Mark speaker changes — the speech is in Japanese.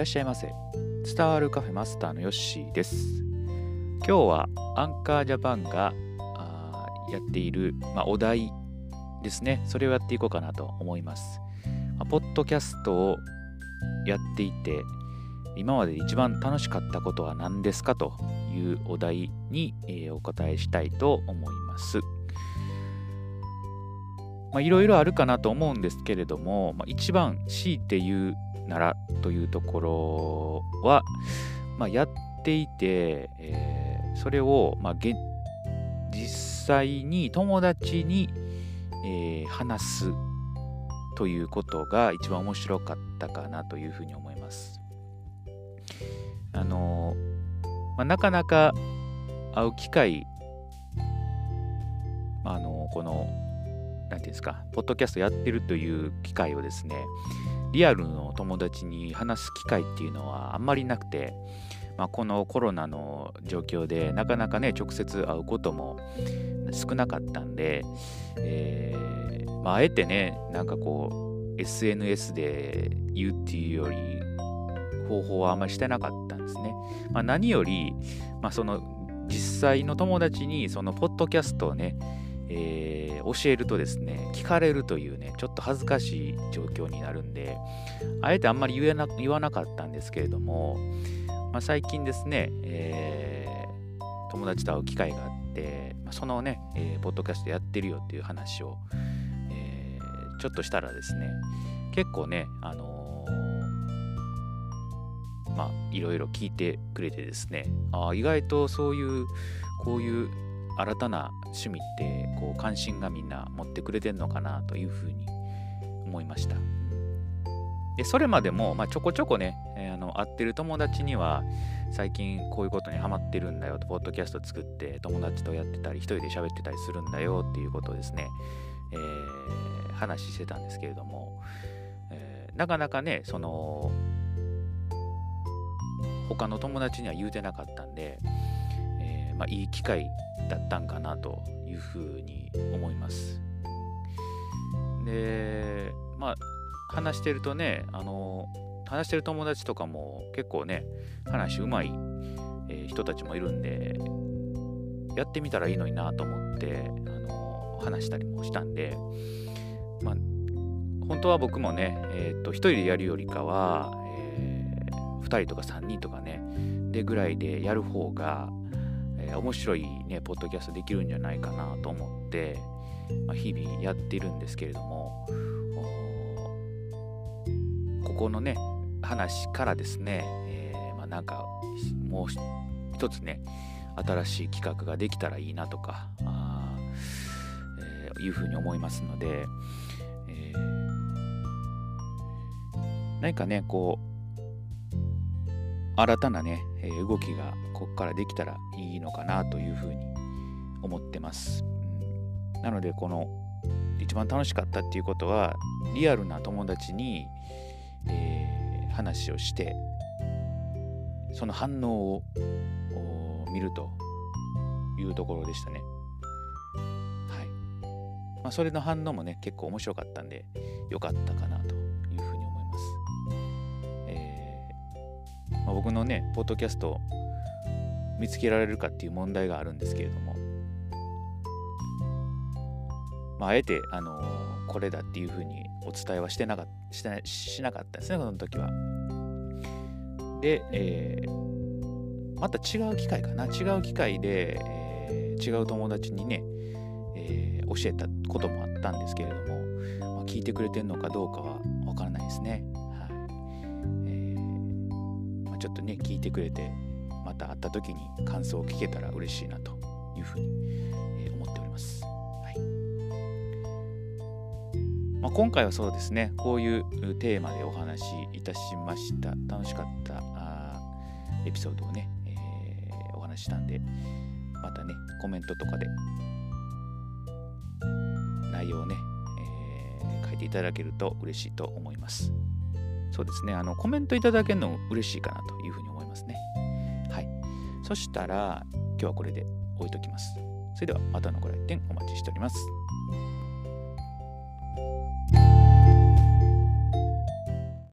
Speaker 1: らっしゃいませ。伝わるカフェマスターのヨッシーです。今日はアンカージャパンがやっている、まあ、お題ですね。それをやっていこうかなと思います。まあ、ポッドキャストをやっていて、今まで一番楽しかったことは何ですかというお題に、えー、お答えしたいと思います。いろいろあるかなと思うんですけれども、まあ、一番強いて言うならというところは、まあ、やっていて、えー、それを、まあ、実際に友達に、えー、話すということが一番面白かったかなというふうに思います。あのまあ、なかなか会う機会あのこの何て言うんですかポッドキャストやってるという機会をですねリアルの友達に話す機会っていうのはあんまりなくて、まあ、このコロナの状況でなかなかね直接会うことも少なかったんで、えーまあ、えてねなんかこう SNS で言うっていうより方法はあんまりしてなかったんですね。まあ、何より、まあ、その実際の友達にそのポッドキャストをねえー、教えるとですね、聞かれるというね、ちょっと恥ずかしい状況になるんで、あえてあんまり言えな言わなかったんですけれども、まあ、最近ですね、えー、友達と会う機会があって、そのね、えー、ポッドキャストやってるよっていう話を、えー、ちょっとしたらですね、結構ね、あのー、まあ、いろいろ聞いてくれてですね、あ意外とそういう、こういう新たな趣味ってこう関心がみんな持ってくれてんのかなというふうに思いました。でそれまでも、まあ、ちょこちょこね、えー、あの会ってる友達には最近こういうことにハマってるんだよとポッドキャスト作って友達とやってたり一人で喋ってたりするんだよっていうことをですね、えー、話してたんですけれども、えー、なかなかねその他の友達には言うてなかったんで、まあ、いい機会だったんかなというふうに思います。で、まあ、話してるとね、あの、話してる友達とかも結構ね、話うまい、え、人たちもいるんで、やってみたらいいのになと思って、あの、話したりもしたんで、まあ、本当は僕もね、えっ、と、一人でやるよりかは、えー、2人とか3人とかね、でぐらいでやる方が、えー、面白いね、ポッドキャストできるんじゃないかなと思って、まあ、日々やってるんですけれども、ここのね、話からですね、えー、まあ、なんか、もう一つね、新しい企画ができたらいいなとか、あえー、いうふうに思いますので、えー、何かね、こう、新たなね、え動きがここからできたらいいのかなというふうに思ってます。なのでこの一番楽しかったっていうことはリアルな友達に、えー、話をしてその反応を見るというところでしたね。はい。まあ、それの反応もね結構面白かったんでよかったかなとまあ、僕のね、ポッドキャスト見つけられるかっていう問題があるんですけれども、まあ、あえて、あのー、これだっていうふうにお伝えはしてなかしてしなかったですね、この時は。で、えー、また違う機会かな、違う機会で、えー、違う友達にね、えー、教えたこともあったんですけれども、まあ、聞いてくれてるのかどうかはわからないですね。ちょっとね聞いてくれてまた会った時に感想を聞けたら嬉しいなというふうに、え思っております。はいまあ、今回はそうですねこういうテーマでお話しいたしました楽しかったあエピソードをね、えー、お話ししたんでまたねコメントとかで内容をね、えー、書いていただけると嬉しいと思います。そうですね、あのコメントいただけるの嬉しいかなというふうに思いますね。はい。そしたら、今日はこれで置いときます。それではまたのご来店お待ちしております。